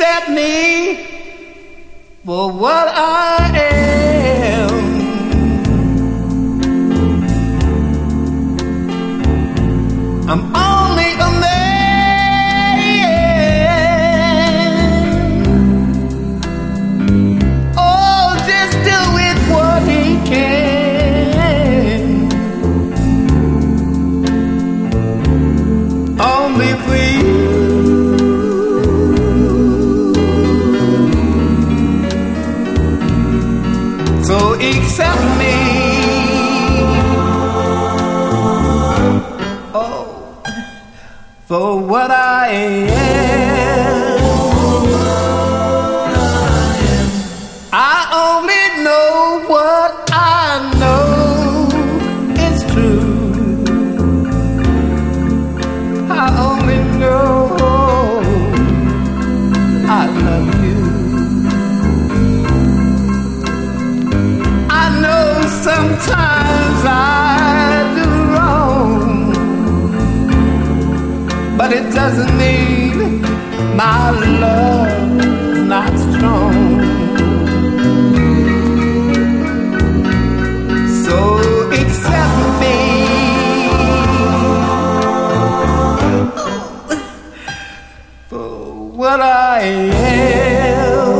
accept me for what I am. I'm So accept me. Oh, for what I am. I only know what Sometimes I do wrong, but it doesn't mean my love not strong. So accept me. for What I am.